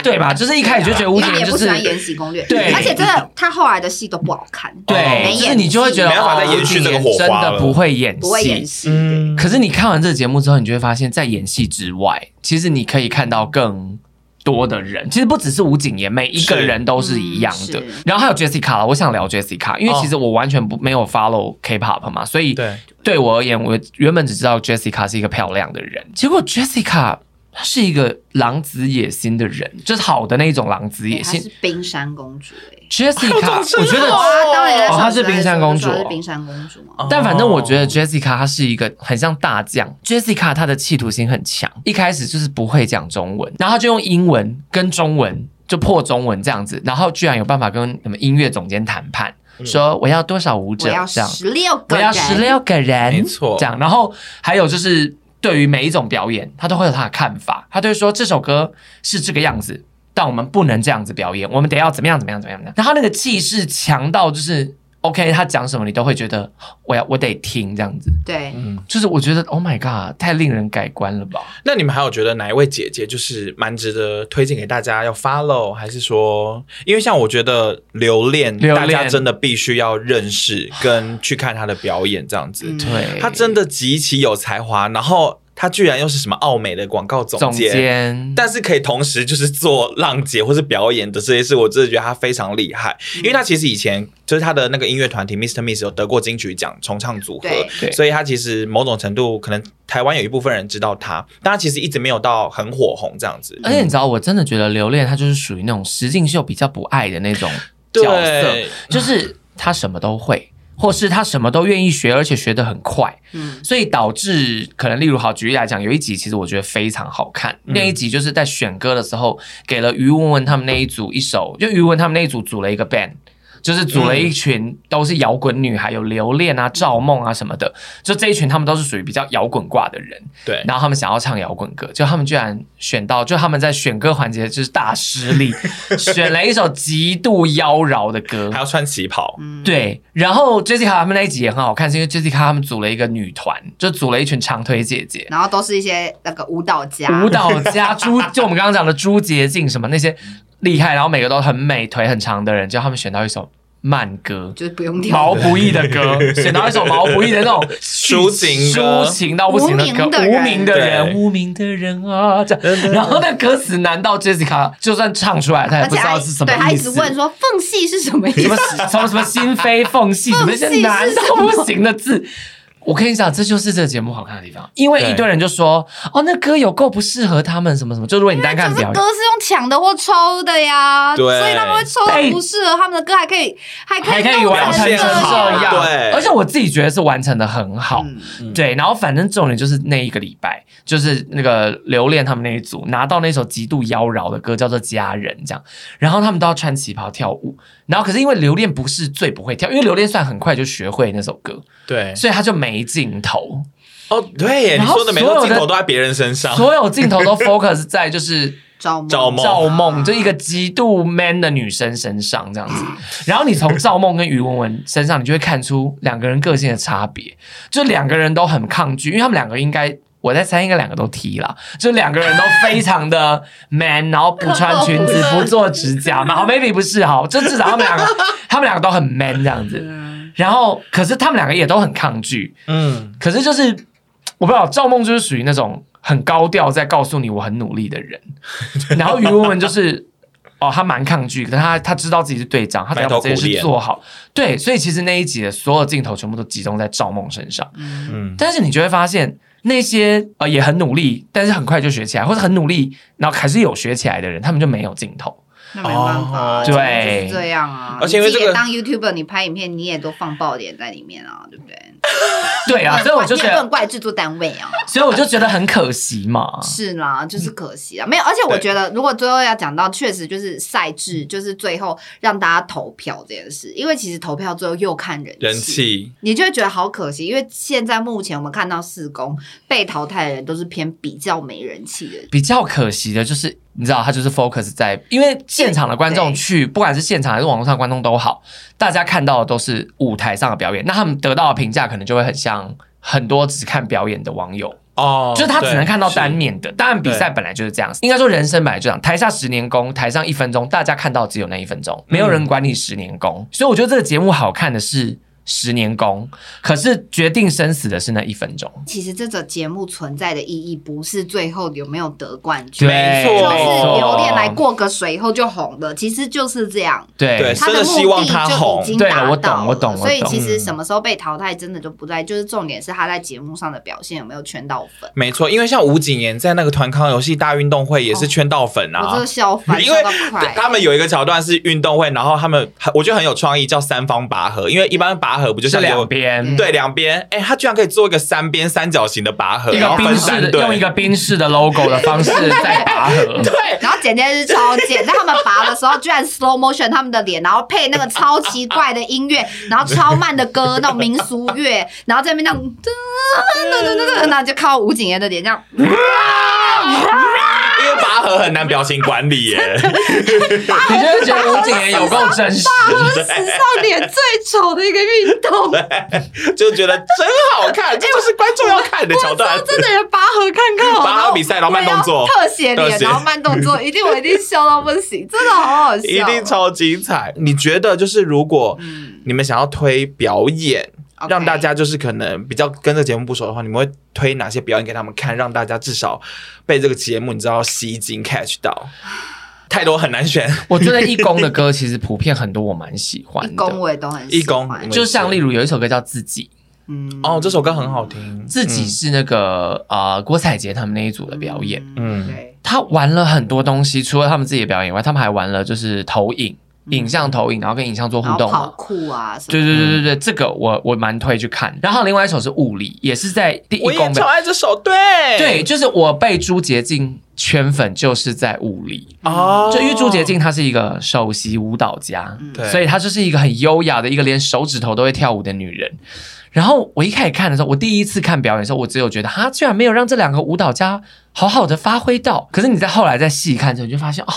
对吧？就是一开始就觉得吴谨言就是不喜欢《延禧攻略》，对，而且真的他后来的戏都不好看，对，就是你就会觉得没办法再延续这个火花，真的不会演戏，不会演戏。嗯，可是你看完这个节目之后，你就会发现，在演戏之外，其实你可以看到更多的人。其实不只是吴谨言，每一个人都是一样的。然后还有 Jessica，我想聊 Jessica，因为其实我完全不没有 follow K-pop 嘛，所以对。对我而言，我原本只知道 Jessica 是一个漂亮的人，结果 Jessica。她是一个狼子野心的人，就是好的那种狼子野心。她是冰山公主哎，Jessica，我觉得哦，她是冰山公主，是冰山公主嘛。但反正我觉得 Jessica 她是一个很像大将，Jessica 她的企图心很强，一开始就是不会讲中文，然后就用英文跟中文就破中文这样子，然后居然有办法跟什么音乐总监谈判，说我要多少舞者，这样。十六个，我要十六个人，没错，这样，然后还有就是。对于每一种表演，他都会有他的看法。他就会说这首歌是这个样子，但我们不能这样子表演，我们得要怎么样怎么样怎么样。然后那个气势强到就是。OK，他讲什么你都会觉得我要我得听这样子。对，嗯，就是我觉得 Oh my God，太令人改观了吧？那你们还有觉得哪一位姐姐就是蛮值得推荐给大家要 follow，还是说，因为像我觉得留恋，留大家真的必须要认识跟去看她的表演这样子。嗯、对，她真的极其有才华，然后。他居然又是什么奥美的广告总监，总监，但是可以同时就是做浪姐或是表演的这些事，我真的觉得他非常厉害。嗯、因为他其实以前就是他的那个音乐团体 Mr. Miss 有得过金曲奖重唱组合，所以他其实某种程度可能台湾有一部分人知道他，但他其实一直没有到很火红这样子。而且你知道，我真的觉得刘恋他就是属于那种实境秀比较不爱的那种角色，就是他什么都会。或是他什么都愿意学，而且学得很快，嗯，所以导致可能例如好举例来讲，有一集其实我觉得非常好看，嗯、那一集就是在选歌的时候给了于文文他们那一组一首，就于文他们那一组组了一个 band。就是组了一群都是摇滚女孩，有留恋啊、赵梦啊什么的，就这一群他们都是属于比较摇滚挂的人。对，然后他们想要唱摇滚歌，就他们居然选到，就他们在选歌环节就是大失利，选了一首极度妖娆的歌，还要穿旗袍。对，然后 Jessica 他们那一集也很好看，是因为 Jessica 他们组了一个女团，就组了一群长腿姐姐，然后都是一些那个舞蹈家，舞蹈家朱，就我们刚刚讲的朱洁静什么那些厉害，然后每个都很美，腿很长的人，就他们选到一首。慢歌就是不用跳毛不易的歌，选到一首毛不易的那种抒情抒情到不行的歌，无名的人，无名的人啊，这样。然后那歌词难道 Jessica 就算唱出来，他也不知道是什么意思。对，他一直问说缝隙是什么意思？什么什么 什么心扉缝隙，什么一些难到不行的字。我跟你讲，这就是这个节目好看的地方，因为一堆人就说，哦，那歌有够不适合他们，什么什么。就如果你单看表演，歌是用抢的或抽的呀，对，所以他们会抽不适合他们的歌，还可以还可以还可以完成这样，对。而且我自己觉得是完成的很好，对。然后反正重点就是那一个礼拜，就是那个留恋他们那一组拿到那首极度妖娆的歌，叫做《家人》这样，然后他们都要穿旗袍跳舞。然后，可是因为留恋不是最不会跳，因为留恋算很快就学会那首歌，对，所以他就没镜头。哦，对耶，然后所有的镜头都在别人身上，所有镜头都 focus 在就是赵梦，赵梦就一个极度 man 的女生身上这样子。然后你从赵梦跟于文文身上，你就会看出两个人个性的差别，就两个人都很抗拒，因为他们两个应该。我在猜，应该两个都踢了，就两个人都非常的 man，然后不穿裙子，不做指甲嘛。好，maybe 不是哈，就至少他们两个，他们两个都很 man 这样子。然后，可是他们两个也都很抗拒。嗯，可是就是我不知道，赵梦就是属于那种很高调，在告诉你我很努力的人。然后于文文就是哦，他蛮抗拒，可是他他知道自己是队长，他只要把这件事做好。对，所以其实那一集的所有镜头全部都集中在赵梦身上。嗯，但是你就会发现。那些呃也很努力，但是很快就学起来，或者很努力，然后还是有学起来的人，他们就没有镜头。那没办法，对，就是这样啊。而且因为这个当 YouTuber，你拍影片，你也都放爆点在里面啊，对不对？对啊，所以我就觉得怪制作单位啊，所以我就觉得很可惜嘛。是啦，就是可惜啊，没有。而且我觉得，如果最后要讲到，确实就是赛制，就是最后让大家投票这件事，因为其实投票最后又看人气，人气，你就会觉得好可惜。因为现在目前我们看到四公被淘汰的人都是偏比较没人气的，比较可惜的就是。你知道他就是 focus 在，因为现场的观众去，不管是现场还是网络上观众都好，大家看到的都是舞台上的表演，那他们得到的评价可能就会很像很多只看表演的网友哦，就是他只能看到单面的。当然比赛本来就是这样子，应该说人生本来就这样，台下十年功，台上一分钟，大家看到只有那一分钟，没有人管你十年功，所以我觉得这个节目好看的是。十年功，可是决定生死的是那一分钟。其实这个节目存在的意义不是最后有没有得冠军，没错，就是留恋来过个水以后就红了，其实就是这样。对，他的目的就已经达到。对，我懂，我懂。所以其实什么时候被淘汰，真的就不在，就是重点是他在节目上的表现有没有圈到粉。没错，因为像吴谨言在那个团康游戏大运动会也是圈到粉啊，我这个笑翻，因为他们有一个桥段是运动会，然后他们我觉得很有创意，叫三方拔河，因为一般拔河不就是两边？对，两边。哎，他居然可以做一个三边三角形的拔河，一个宾士的，用一个冰式的 logo 的方式在拔河。对，然后简直是超贱，在他们拔的时候，居然 slow motion 他们的脸，然后配那个超奇怪的音乐，然后超慢的歌，那种民俗乐，然后在那边那种，然后就靠吴谨言的脸这样。很难表情管理耶，你就会觉得吴谨言有够真实，拔河是史上脸最丑的一个运动，就觉得真好看，这就是观众要看的桥段。真的要拔河看看，拔河比赛然后慢动作，特写脸，然后慢动作，一定我一定笑到不行，真的好好笑，一定超精彩。你觉得就是如果你们想要推表演.让大家就是可能比较跟这个节目不熟的话，你们会推哪些表演给他们看，让大家至少被这个节目你知道吸睛 catch 到？太多很难选。我觉得义工的歌其实普遍很多，我蛮喜欢的。一公我也都很喜欢。义工就像例如有一首歌叫《自己》，嗯，哦，这首歌很好听，《自己》是那个啊、呃、郭采洁他们那一组的表演，嗯，他玩了很多东西，除了他们自己的表演以外，他们还玩了就是投影。影像投影，然后跟影像做互动，跑酷啊！对对对对对，这个我我蛮推去看。然后另外一首是物理，也是在第一公。我也超爱这首，对对，就是我被朱洁静圈粉，就是在物理哦。就因为朱洁静她是一个首席舞蹈家，对，所以她就是一个很优雅的一个连手指头都会跳舞的女人。然后我一开始看的时候，我第一次看表演的时候，我只有觉得她居然没有让这两个舞蹈家好好的发挥到。可是你在后来再细看之后，你就发现哦。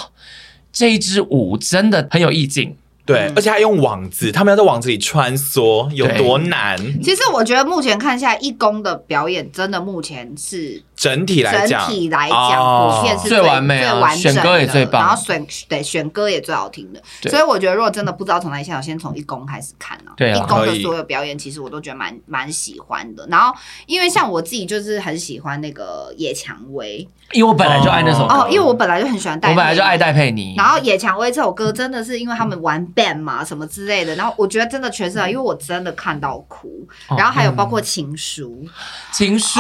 这一支舞真的很有意境。对，而且还用网子，他们要在网子里穿梭，有多难？其实我觉得目前看下来，一公的表演真的目前是整体来讲，整体来讲，普遍是最完美、最完整的，选歌也最棒，然后选对选歌也最好听的。所以我觉得，如果真的不知道从哪里下手，先从一公开始看啊。对，一公的所有表演，其实我都觉得蛮蛮喜欢的。然后，因为像我自己就是很喜欢那个野蔷薇，因为我本来就爱那首歌，哦，因为我本来就很喜欢戴，我本来就爱戴佩妮。然后野蔷薇这首歌真的是因为他们玩 band 嘛，什么。之类的，然后我觉得真的全是、啊，因为我真的看到哭，然后还有包括情书，情书，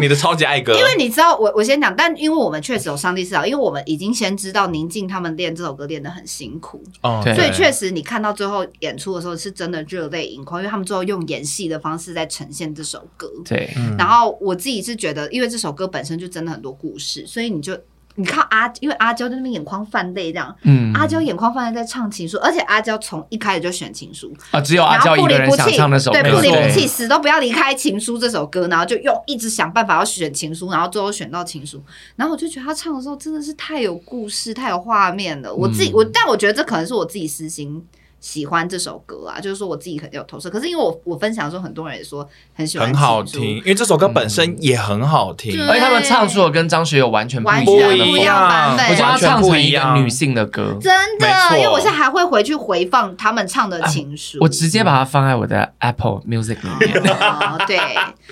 你的超级爱歌，因为你知道，我我先讲，但因为我们确实有上帝视角，因为我们已经先知道宁静他们练这首歌练得很辛苦，哦，所以确实你看到最后演出的时候是真的热泪盈眶，因为他们最后用演戏的方式在呈现这首歌，对，然后我自己是觉得，因为这首歌本身就真的很多故事，所以你就。你看阿，因为阿娇在那边眼眶泛泪，这样，嗯，阿娇眼眶泛泪在唱情书，而且阿娇从一开始就选情书。啊，只有阿娇一个人想唱那首，对，不离不弃，死都不要离开情书这首歌，然后就用一直想办法要选情书，然后最后选到情书，然后我就觉得他唱的时候真的是太有故事，太有画面了。我自己，我但我觉得这可能是我自己私心。喜欢这首歌啊，就是说我自己很有投射。可是因为我我分享的时候，很多人也说很喜欢，很好听。因为这首歌本身也很好听，而且他们唱出了跟张学友完全不一样的不一样版本。我觉得他唱成一个女性的歌，真的。因为我现在还会回去回放他们唱的情书，我直接把它放在我的 Apple Music 里面。对。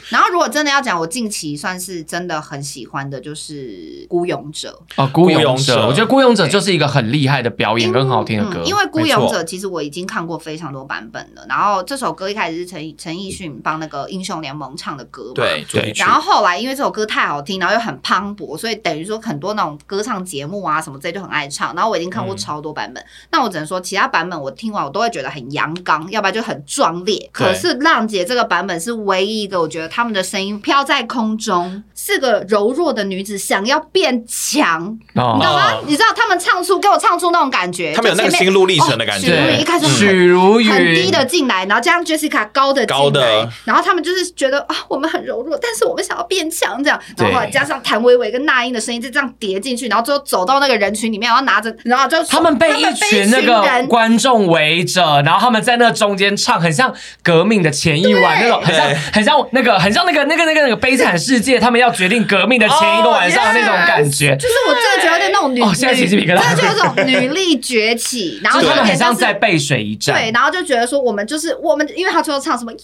然后如果真的要讲，我近期算是真的很喜欢的，就是《孤勇者》哦，《孤勇者》。我觉得《孤勇者》就是一个很厉害的表演跟很好听的歌。因为《孤勇者》其实我。我已经看过非常多版本了。然后这首歌一开始是陈陈奕迅帮那个英雄联盟唱的歌嘛，对对。然后后来因为这首歌太好听，然后又很磅礴，所以等于说很多那种歌唱节目啊什么之类就很爱唱。然后我已经看过超多版本，嗯、那我只能说其他版本我听完我都会觉得很阳刚，要不然就很壮烈。可是浪姐这个版本是唯一一个，我觉得他们的声音飘在空中，是个柔弱的女子想要变强，哦、你知道吗？你知道他们唱出给我唱出那种感觉，他们有那个心路历程的感觉。开始许如云。很低的进来，然后加上 Jessica 高的进来，的。然后他们就是觉得啊，我们很柔弱，但是我们想要变强，这样，然后加上谭维维跟那英的声音就这样叠进去，然后最后走到那个人群里面，然后拿着，然后就他们被一群那个观众围着，然后他们在那中间唱，很像革命的前一晚那种，很像很像那个很像那个那个那个那个悲惨世界，他们要决定革命的前一个晚上的那种感觉，就是我真的觉得那种女，哦，现在起鸡皮疙瘩，就是这种女力崛起，然后他们很像在背水一战，对，然后就觉得说我们就是我们，因为他最后唱什么 You are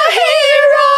the hero，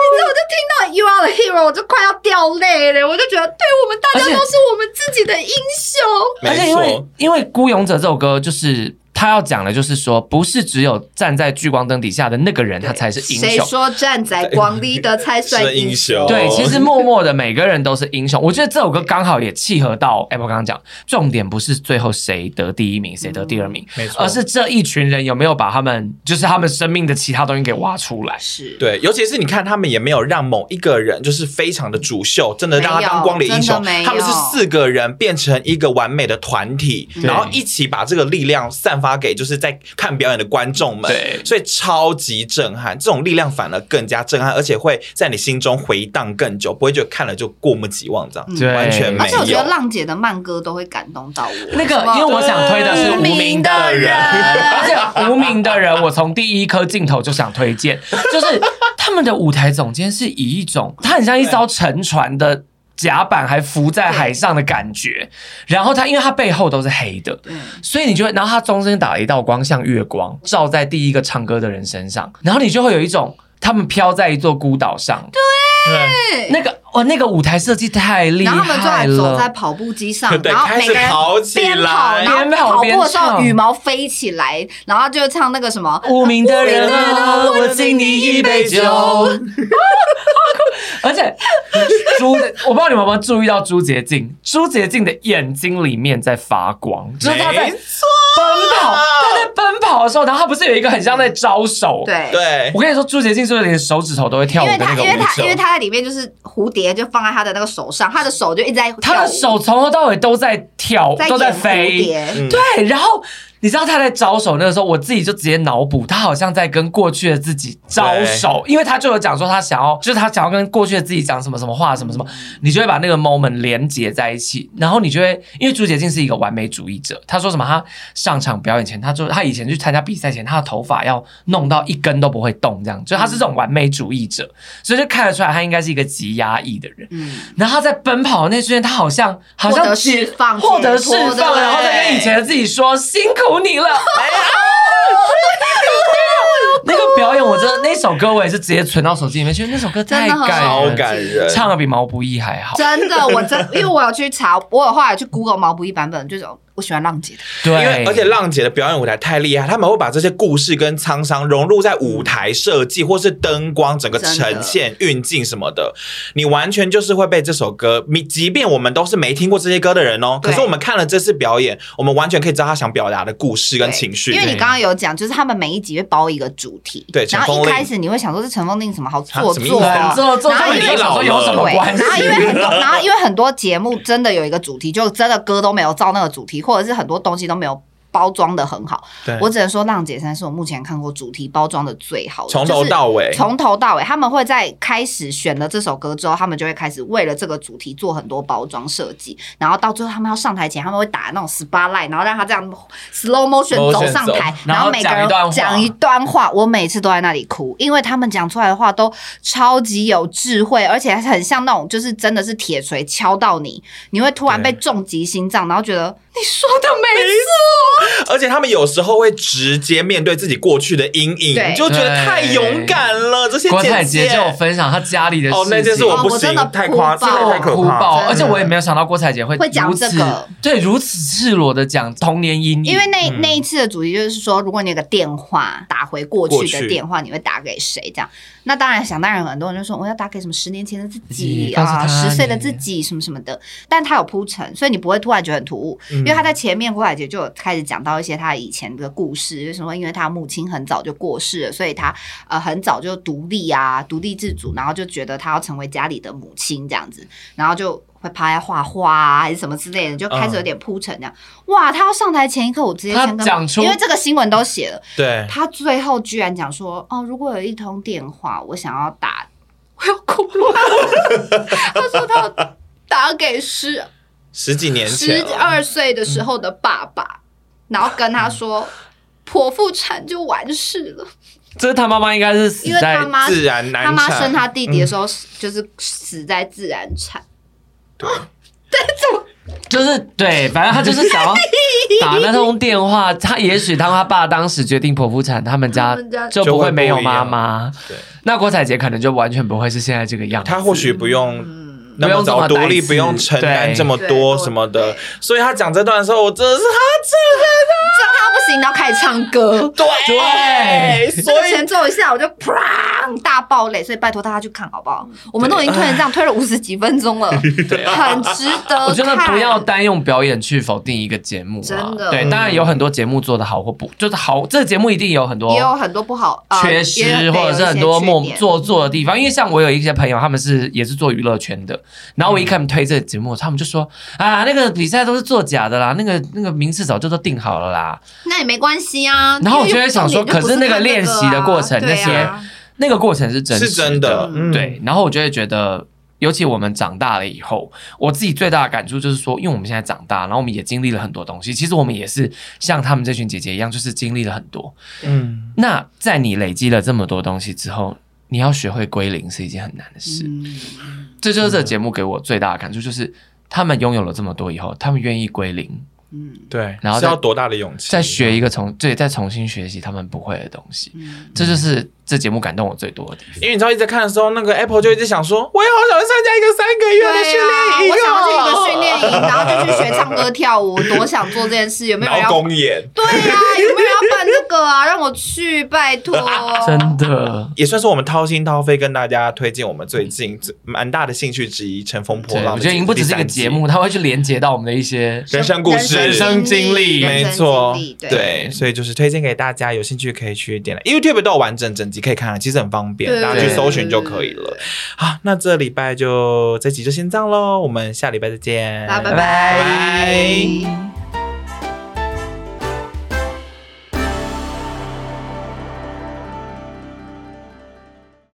你知道我就听到 You are the hero，我就快要掉泪了，我就觉得对我们大家都是我们自己的英雄，而且因为因为孤勇者这首歌就是。他要讲的就是说，不是只有站在聚光灯底下的那个人，他才是英雄。谁说站在光里的才算英雄？对，其实默默的每个人都是英雄。我觉得这首歌刚好也契合到 Apple 刚刚讲，重点不是最后谁得第一名，谁得第二名，没错，而是这一群人有没有把他们就是他们生命的其他东西给挖出来。是对，尤其是你看，他们也没有让某一个人就是非常的主秀，真的让他当光里英雄。他们是四个人变成一个完美的团体，然后一起把这个力量散发给就是在看表演的观众们，对，所以超级震撼，这种力量反而更加震撼，而且会在你心中回荡更久，不会觉得看了就过目即忘这样，对完全没有。而且我觉得浪姐的慢歌都会感动到我。那个，因为我想推的是无名的人，而且无名的人，我从第一颗镜头就想推荐，就是他们的舞台总监是以一种，他很像一艘沉船的。甲板还浮在海上的感觉，然后它因为它背后都是黑的，对所以你就会，然后它中间打了一道光，像月光照在第一个唱歌的人身上，然后你就会有一种他们飘在一座孤岛上，对，那个哇，那个舞台设计太厉害了，然后他们就还走在跑步机上，对然后每个人边跑，边跑，跑步的时候羽毛飞起来，然后就唱那个什么无名的人啊，我敬你一杯酒。而且朱，我不知道你们有没有注意到朱洁静，朱洁静的眼睛里面在发光，就是他在奔跑，他在奔跑的时候，然后他不是有一个很像在招手？对对，我跟你说，朱洁静是不是连手指头都会跳舞的那个舞？因为他因为他在里面就是蝴蝶，就放在他的那个手上，他的手就一直在，他的手从头到尾都在跳，都在飞，对，然后。你知道他在招手那个时候，我自己就直接脑补，他好像在跟过去的自己招手，因为他就有讲说他想要，就是他想要跟过去的自己讲什么什么话，什么什么，你就会把那个 moment 连接在一起，然后你就会，因为朱洁静是一个完美主义者，他说什么，他上场表演前，他说他以前去参加比赛前，他的头发要弄到一根都不会动，这样，就他是这种完美主义者，所以就看得出来他应该是一个极压抑的人。嗯，然后他在奔跑的那瞬间，他好像好像释放，获得释放，然后再跟以前的自己说辛苦。你了，那个表演，我真的那首歌我也是直接存到手机里面去，那首歌太感人，唱的比毛不易还好。真的，我真因为我有去查，我有后来去 Google 毛不易版本，就是。我喜欢浪姐的，对，因为而且浪姐的表演舞台太厉害，他们会把这些故事跟沧桑融入在舞台设计或是灯光整个呈现运镜什么的，你完全就是会被这首歌，你即便我们都是没听过这些歌的人哦，可是我们看了这次表演，我们完全可以知道他想表达的故事跟情绪。因为你刚刚有讲，就是他们每一集会包一个主题，对，然后一开始你会想说是陈凤令什么好做作，做作，然后因为有什么关系？然后因为很多，然后因为很多节目真的有一个主题，就真的歌都没有照那个主题，或者是很多东西。都没有包装的很好，我只能说浪姐三是我目前看过主题包装的最好的，从头到尾，从头到尾，他们会在开始选了这首歌之后，他们就会开始为了这个主题做很多包装设计，然后到最后他们要上台前，他们会打那种 spotlight，然后让他这样 slow motion 走上台，然后每个人讲一段话，我每次都在那里哭，因为他们讲出来的话都超级有智慧，而且很像那种就是真的是铁锤敲到你，你会突然被重击心脏，然后觉得。你说的没错，而且他们有时候会直接面对自己过去的阴影，对就觉得太勇敢了。这些郭采洁就有分享她家里的事情，哦，那件事我不行，哦、太夸张，太可怕。而且我也没有想到郭采洁会会讲这个，对，如此赤裸的讲童年阴影。因为那那一次的主题就是说，如果你有个电话打回过去的电话，你会打给谁？这样。那当然，想当然，很多人就说我要打给什么十年前的自己啊，十岁的自己什么什么的。但他有铺陈，所以你不会突然觉得很突兀，嗯、因为他在前面郭海杰就有开始讲到一些他以前的故事，为什么？因为他母亲很早就过世了，所以他呃很早就独立啊，独立自主，然后就觉得他要成为家里的母亲这样子，然后就。会趴在画画啊，还是什么之类的，就开始有点铺陈这样。嗯、哇，他要上台前一刻，我直接先跟他讲出，因为这个新闻都写了。对，他最后居然讲说：“哦，如果有一通电话，我想要打，我要哭了。”他说他要打给十十几年前十二岁的时候的爸爸，嗯、然后跟他说剖腹产就完事了。这是他妈妈应该是死在自然难产，他妈生他弟弟的时候，就是死在自然产。对，但怎么就是对，反正他就是想要 打那通电话。他也许当他爸当时决定剖腹产，他们家就不会没有妈妈。对，那郭采洁可能就完全不会是现在这个样子。他或许不用那么早独立，不用承担这么多什么的。所以他讲这段的时候，我真的是他真的。然后开始唱歌，对对，所 以前奏一下我就砰大爆泪，所以拜托大家去看好不好？我们都已经推成这样，推了五十几分钟了，很值得。我觉得不要单用表演去否定一个节目，真的。对，当然有很多节目做的好或不，就是好，这个节目一定有很多也有很多不好缺失，或者是很多默做作的地方。因为像我有一些朋友，他们是也是做娱乐圈的，然后我一看他们推这个节目，他们就说啊，那个比赛都是作假的啦，那个那个名次早就都定好了啦。那也没关系啊。然后我就会想说，可是那个练习的过程，那些那个过程是真是真的，对。然后我就会觉得，尤其我们长大了以后，我自己最大的感触就是说，因为我们现在长大，然后我们也经历了很多东西。其实我们也是像他们这群姐姐一样，就是经历了很多。嗯，那在你累积了这么多东西之后，你要学会归零是一件很难的事。这就是这个节目给我最大的感触，就是他们拥有了这么多以后，他们愿意归零。嗯，对，然后需要多大的勇气？再学一个重，对，再重新学习他们不会的东西，这就是这节目感动我最多的地方。因为你知道，一直在看的时候，那个 Apple 就一直想说，我也好想参加一个三个月的训练营，我想要去一个训练营，然后就去学唱歌跳舞，多想做这件事。有没有要公演？对呀，有没有要办这个啊？让我去，拜托。真的，也算是我们掏心掏肺跟大家推荐我们最近蛮大的兴趣之一《乘风破浪》。我觉得已经不只是一个节目，它会去连接到我们的一些人生故事。人生经历，没错，对，所以就是推荐给大家，有兴趣可以去点了。YouTube 都有完整整集可以看了，其实很方便，大家去搜寻就可以了。好，那这礼拜就这集就先这样喽，我们下礼拜再见，拜拜。